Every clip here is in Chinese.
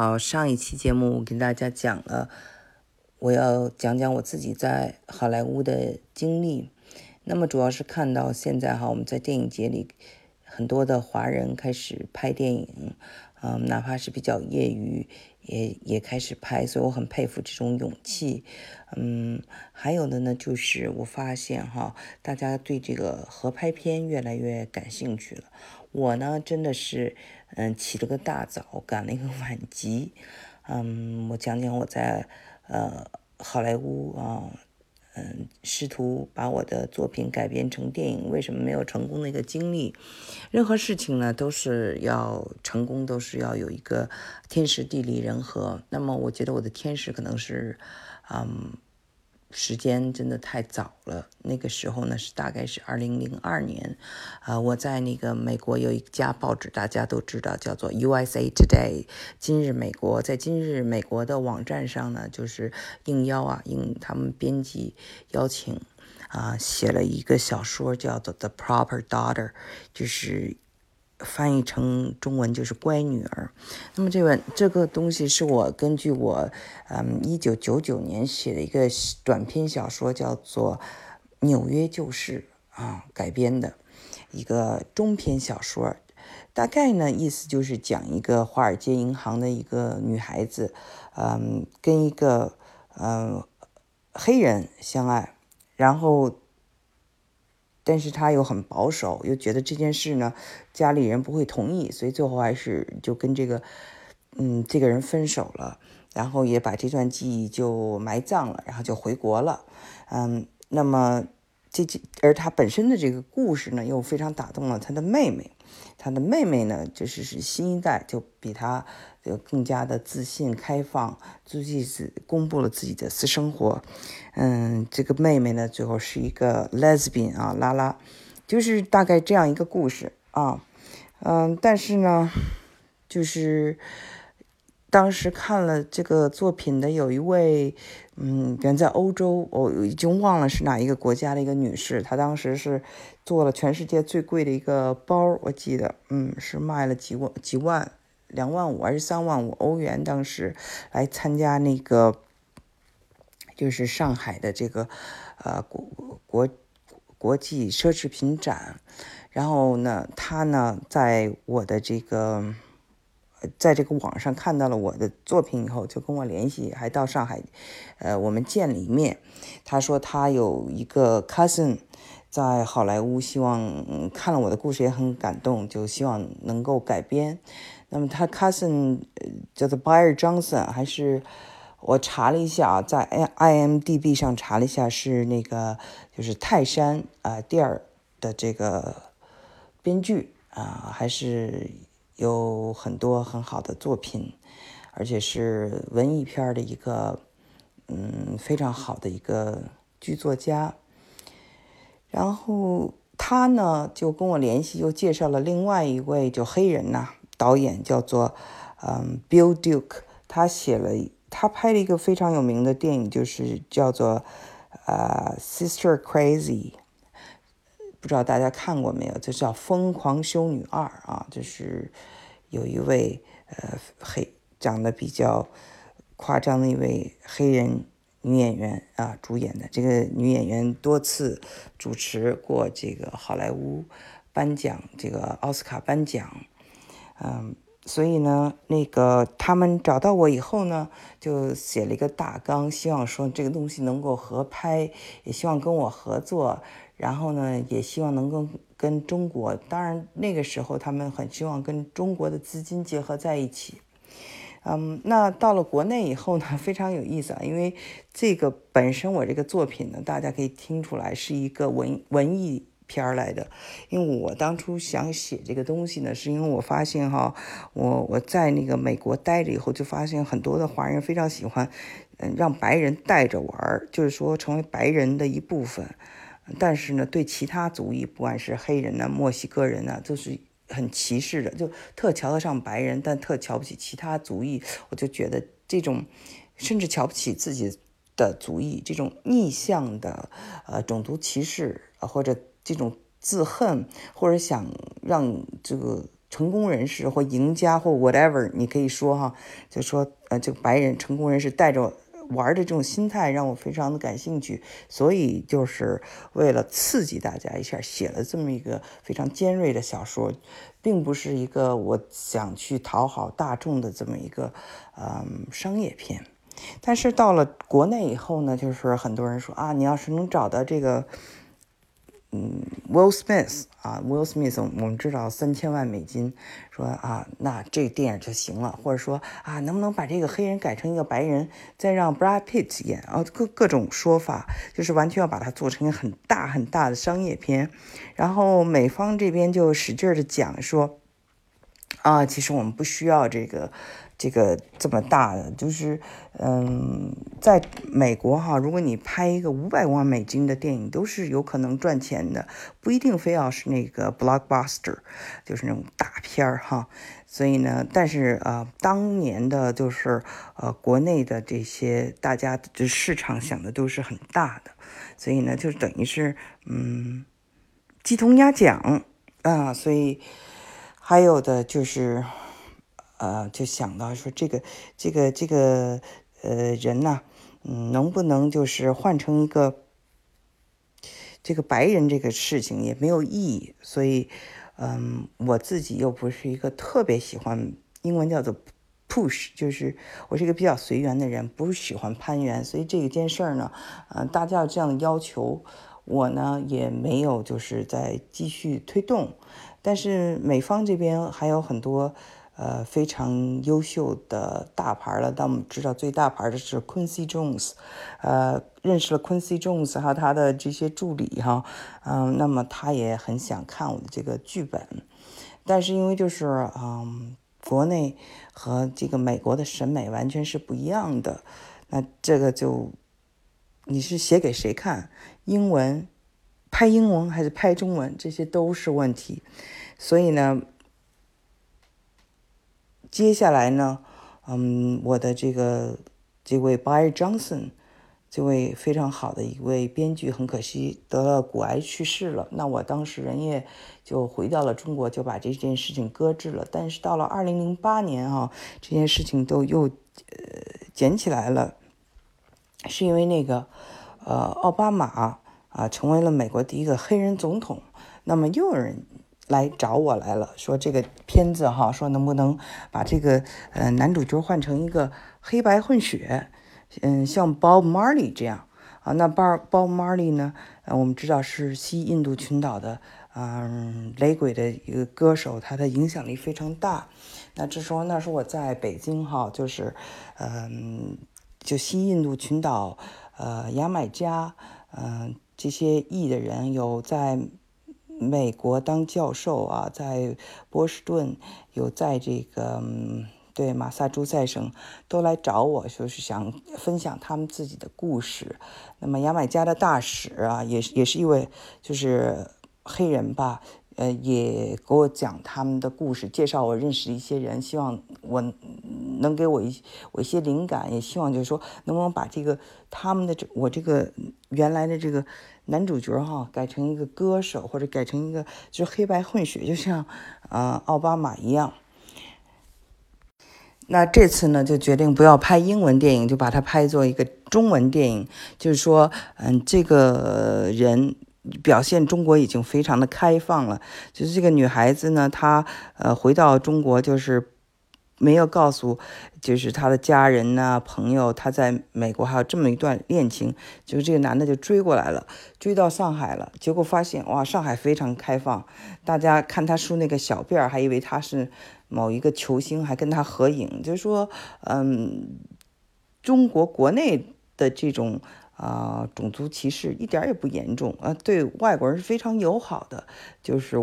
好，上一期节目我跟大家讲了，我要讲讲我自己在好莱坞的经历。那么主要是看到现在哈，我们在电影节里很多的华人开始拍电影，嗯，哪怕是比较业余，也也开始拍，所以我很佩服这种勇气。嗯，还有的呢，就是我发现哈，大家对这个合拍片越来越感兴趣了。我呢，真的是。嗯，起了个大早，赶了一个晚集。嗯，我讲讲我在呃好莱坞啊，嗯，试图把我的作品改编成电影，为什么没有成功的一个经历。任何事情呢，都是要成功，都是要有一个天时地利人和。那么，我觉得我的天时可能是，嗯。时间真的太早了，那个时候呢是大概是二零零二年，啊，我在那个美国有一家报纸，大家都知道，叫做 USA Today，今日美国，在今日美国的网站上呢，就是应邀啊，应他们编辑邀请，啊，写了一个小说，叫做 The Proper Daughter，就是。翻译成中文就是“乖女儿”。那么这本这个东西是我根据我嗯一九九九年写的一个短篇小说，叫做《纽约旧事》啊改编的一个中篇小说。大概呢意思就是讲一个华尔街银行的一个女孩子，嗯，跟一个嗯黑人相爱，然后。但是他又很保守，又觉得这件事呢，家里人不会同意，所以最后还是就跟这个，嗯，这个人分手了，然后也把这段记忆就埋葬了，然后就回国了，嗯，那么这这，而他本身的这个故事呢，又非常打动了他的妹妹。他的妹妹呢，就是是新一代，就比他就更加的自信、开放，自己是公布了自己的私生活。嗯，这个妹妹呢，最后是一个 lesbian 啊，拉拉，就是大概这样一个故事啊。嗯，但是呢，就是。当时看了这个作品的有一位，嗯，远在欧洲，我已经忘了是哪一个国家的一个女士，她当时是做了全世界最贵的一个包，我记得，嗯，是卖了几万、几万、两万五还是三万五欧元，当时来参加那个，就是上海的这个，呃，国国国际奢侈品展，然后呢，她呢，在我的这个。在这个网上看到了我的作品以后，就跟我联系，还到上海，呃，我们见了一面。他说他有一个 cousin 在好莱坞，希望看了我的故事也很感动，就希望能够改编。那么他 cousin 叫做 Bayer Johnson，还是我查了一下啊，在 IMDB 上查了一下，是那个就是泰山啊第二的这个编剧啊，还是。有很多很好的作品，而且是文艺片的一个，嗯，非常好的一个剧作家。然后他呢就跟我联系，又介绍了另外一位就黑人呐导演，叫做嗯 Bill Duke。他写了，他拍了一个非常有名的电影，就是叫做呃 Sister Crazy。不知道大家看过没有？这叫《疯狂修女二》啊，就是有一位呃黑长得比较夸张的一位黑人女演员啊主演的。这个女演员多次主持过这个好莱坞颁奖，这个奥斯卡颁奖。嗯，所以呢，那个他们找到我以后呢，就写了一个大纲，希望说这个东西能够合拍，也希望跟我合作。然后呢，也希望能够跟中国，当然那个时候他们很希望跟中国的资金结合在一起。嗯，那到了国内以后呢，非常有意思啊，因为这个本身我这个作品呢，大家可以听出来是一个文文艺片儿来的。因为我当初想写这个东西呢，是因为我发现哈，我我在那个美国待着以后，就发现很多的华人非常喜欢，嗯，让白人带着玩儿，就是说成为白人的一部分。但是呢，对其他族裔，不管是黑人呢、墨西哥人呢，就是很歧视的，就特瞧得上白人，但特瞧不起其他族裔。我就觉得这种，甚至瞧不起自己的族裔，这种逆向的呃种族歧视，或者这种自恨，或者想让这个成功人士或赢家或 whatever，你可以说哈，就说呃，这个白人成功人士带着玩的这种心态让我非常的感兴趣，所以就是为了刺激大家一下，写了这么一个非常尖锐的小说，并不是一个我想去讨好大众的这么一个嗯商业片。但是到了国内以后呢，就是很多人说啊，你要是能找到这个。嗯，Will Smith 啊，Will Smith，我们知道三千万美金，说啊，那这电影就行了，或者说啊，能不能把这个黑人改成一个白人，再让 Brad Pitt 演啊，各各种说法，就是完全要把它做成一个很大很大的商业片，然后美方这边就使劲的讲说，啊，其实我们不需要这个。这个这么大的，就是，嗯，在美国哈，如果你拍一个五百万美金的电影，都是有可能赚钱的，不一定非要是那个 blockbuster，就是那种大片儿哈。所以呢，但是呃，当年的就是呃，国内的这些大家的市场想的都是很大的，所以呢，就等于是嗯，鸡同鸭讲啊。所以还有的就是。呃，就想到说这个这个这个呃人呢，嗯，能不能就是换成一个这个白人这个事情也没有意义，所以，嗯，我自己又不是一个特别喜欢英文叫做 push，就是我是一个比较随缘的人，不喜欢攀援，所以这一件事儿呢，嗯，大家有这样的要求，我呢也没有就是在继续推动，但是美方这边还有很多。呃，非常优秀的大牌了。但我们知道最大牌的是 Quincy Jones，呃，认识了 Quincy Jones 和他的这些助理哈，嗯，那么他也很想看我的这个剧本，但是因为就是嗯，国内和这个美国的审美完全是不一样的，那这个就你是写给谁看？英文拍英文还是拍中文？这些都是问题，所以呢。接下来呢，嗯，我的这个这位 By Johnson，这位非常好的一位编剧，很可惜得了骨癌去世了。那我当时人也就回到了中国，就把这件事情搁置了。但是到了二零零八年啊，这件事情都又呃捡起来了，是因为那个呃奥巴马啊成为了美国第一个黑人总统，那么又有人。来找我来了，说这个片子哈，说能不能把这个呃男主角换成一个黑白混血，嗯，像 Bob Marley 这样啊。那 Bob Bob Marley 呢，呃，我们知道是西印度群岛的嗯雷鬼的一个歌手，他的影响力非常大。那这时候那时候我在北京哈，就是嗯，就西印度群岛呃牙买加嗯这些裔的人有在。美国当教授啊，在波士顿有在这个对马萨诸塞省都来找我，就是想分享他们自己的故事。那么牙买加的大使啊，也也是一位就是黑人吧。呃，也给我讲他们的故事，介绍我认识的一些人，希望我能给我一我一些灵感，也希望就是说，能不能把这个他们的这我这个原来的这个男主角哈，改成一个歌手，或者改成一个就是黑白混血，就像呃奥巴马一样。那这次呢，就决定不要拍英文电影，就把它拍做一个中文电影，就是说，嗯，这个人。表现中国已经非常的开放了，就是这个女孩子呢，她呃回到中国就是没有告诉，就是她的家人呐朋友，她在美国还有这么一段恋情，就是这个男的就追过来了，追到上海了，结果发现哇，上海非常开放，大家看他梳那个小辫儿，还以为他是某一个球星，还跟他合影，就是说，嗯，中国国内的这种。啊，种族歧视一点也不严重啊，对外国人是非常友好的。就是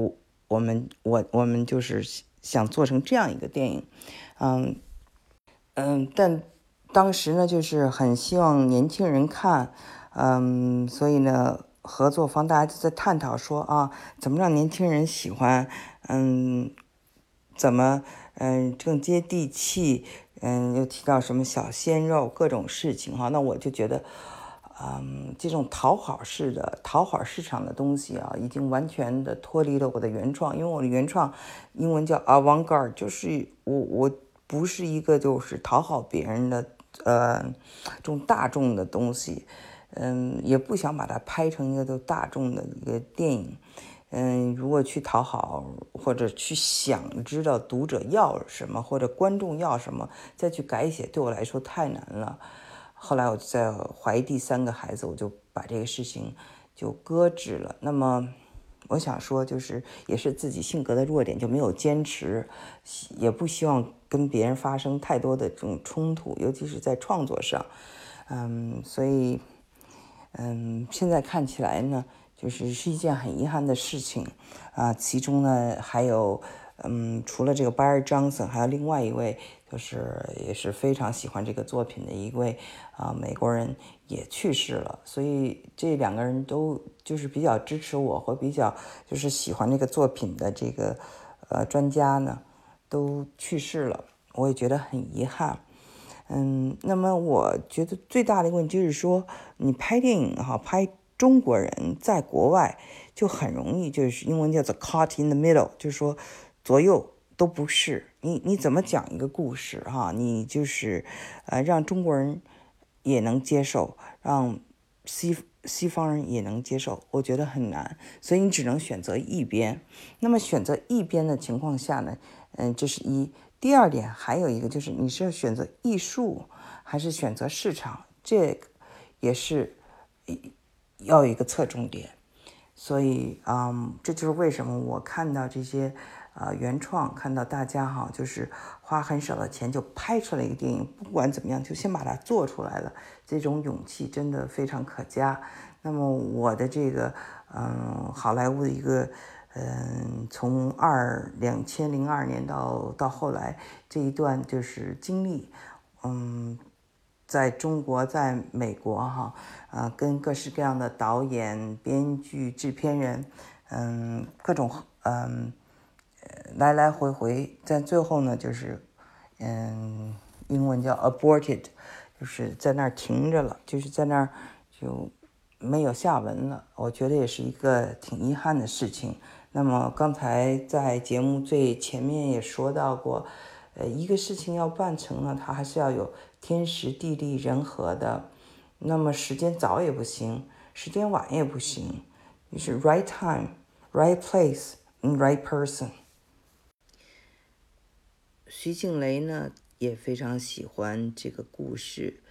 我们，我我们就是想做成这样一个电影，嗯嗯，但当时呢，就是很希望年轻人看，嗯，所以呢，合作方大家就在探讨说啊，怎么让年轻人喜欢，嗯，怎么嗯更接地气，嗯，又提到什么小鲜肉各种事情哈，那我就觉得。嗯，这种讨好式的、讨好市场的东西啊，已经完全的脱离了我的原创。因为我的原创英文叫 avant-garde，就是我我不是一个就是讨好别人的呃这种大众的东西，嗯，也不想把它拍成一个都大众的一个电影。嗯，如果去讨好或者去想知道读者要什么或者观众要什么，再去改写，对我来说太难了。后来我在怀第三个孩子，我就把这个事情就搁置了。那么，我想说，就是也是自己性格的弱点，就没有坚持，也不希望跟别人发生太多的这种冲突，尤其是在创作上。嗯，所以，嗯，现在看起来呢，就是是一件很遗憾的事情啊。其中呢，还有，嗯，除了这个 Barry Johnson，还有另外一位。就是也是非常喜欢这个作品的一位啊美国人也去世了，所以这两个人都就是比较支持我和比较就是喜欢这个作品的这个呃专家呢都去世了，我也觉得很遗憾。嗯，那么我觉得最大的一个问题就是说，你拍电影哈，拍中国人在国外就很容易，就是英文叫做 caught in the middle，就是说左右。都不是你，你怎么讲一个故事哈？你就是，呃，让中国人也能接受，让西西方人也能接受，我觉得很难，所以你只能选择一边。那么选择一边的情况下呢，嗯，这是一。第二点还有一个就是，你是要选择艺术还是选择市场，这也是要有一个侧重点。所以，嗯，这就是为什么我看到这些。啊，原创看到大家哈，就是花很少的钱就拍出来一个电影，不管怎么样，就先把它做出来了，这种勇气真的非常可嘉。那么我的这个，嗯，好莱坞的一个，嗯，从二两千零二年到到后来这一段就是经历，嗯，在中国，在美国哈，啊，跟各式各样的导演、编剧、制片人，嗯，各种，嗯。来来回回，在最后呢，就是，嗯，英文叫 aborted，就是在那儿停着了，就是在那儿就没有下文了。我觉得也是一个挺遗憾的事情。那么刚才在节目最前面也说到过，呃，一个事情要办成了，它还是要有天时地利人和的。那么时间早也不行，时间晚也不行，就是 right time, right place，right person。徐静蕾呢也非常喜欢这个故事，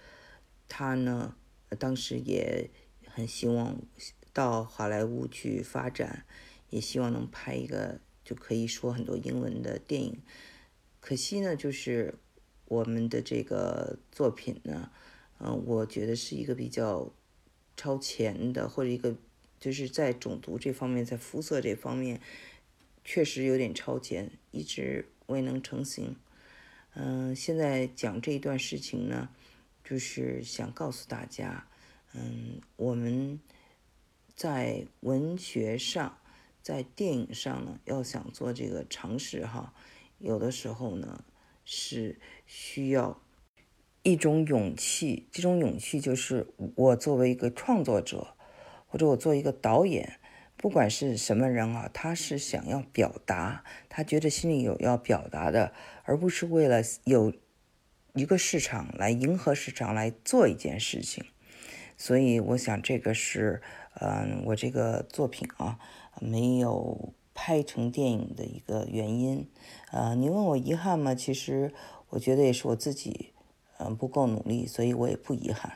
她呢当时也很希望到好莱坞去发展，也希望能拍一个就可以说很多英文的电影。可惜呢，就是我们的这个作品呢，嗯，我觉得是一个比较超前的，或者一个就是在种族这方面，在肤色这方面确实有点超前，一直。未能成型，嗯，现在讲这一段事情呢，就是想告诉大家，嗯，我们在文学上，在电影上呢，要想做这个尝试哈，有的时候呢是需要一种勇气，这种勇气就是我作为一个创作者，或者我作为一个导演。不管是什么人啊，他是想要表达，他觉得心里有要表达的，而不是为了有一个市场来迎合市场来做一件事情。所以，我想这个是，嗯，我这个作品啊没有拍成电影的一个原因。呃，你问我遗憾吗？其实我觉得也是我自己，嗯，不够努力，所以我也不遗憾。